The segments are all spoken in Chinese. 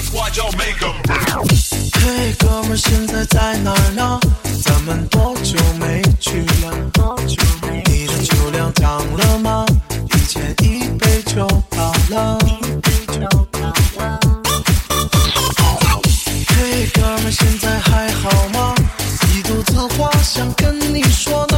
嘿，哥们儿，现在在哪儿呢？咱们多久没聚了？你的酒量涨了吗？一千一杯就饱了。嘿，哥们儿，现在还好吗？一肚子话想跟你说呢，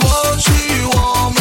过去我们。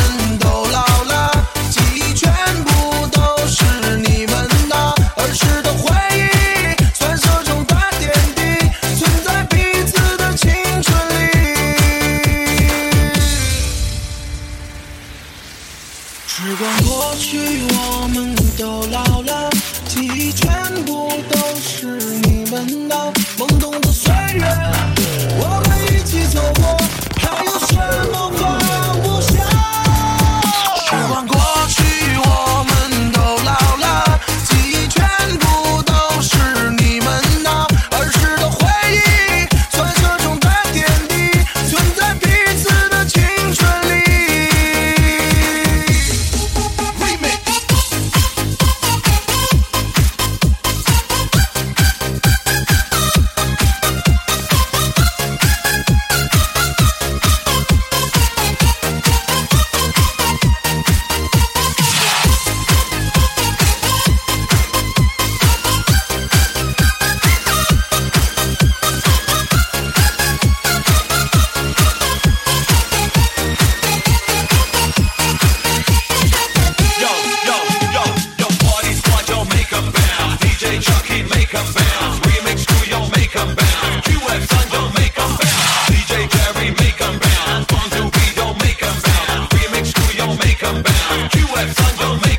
come back. You have fun, make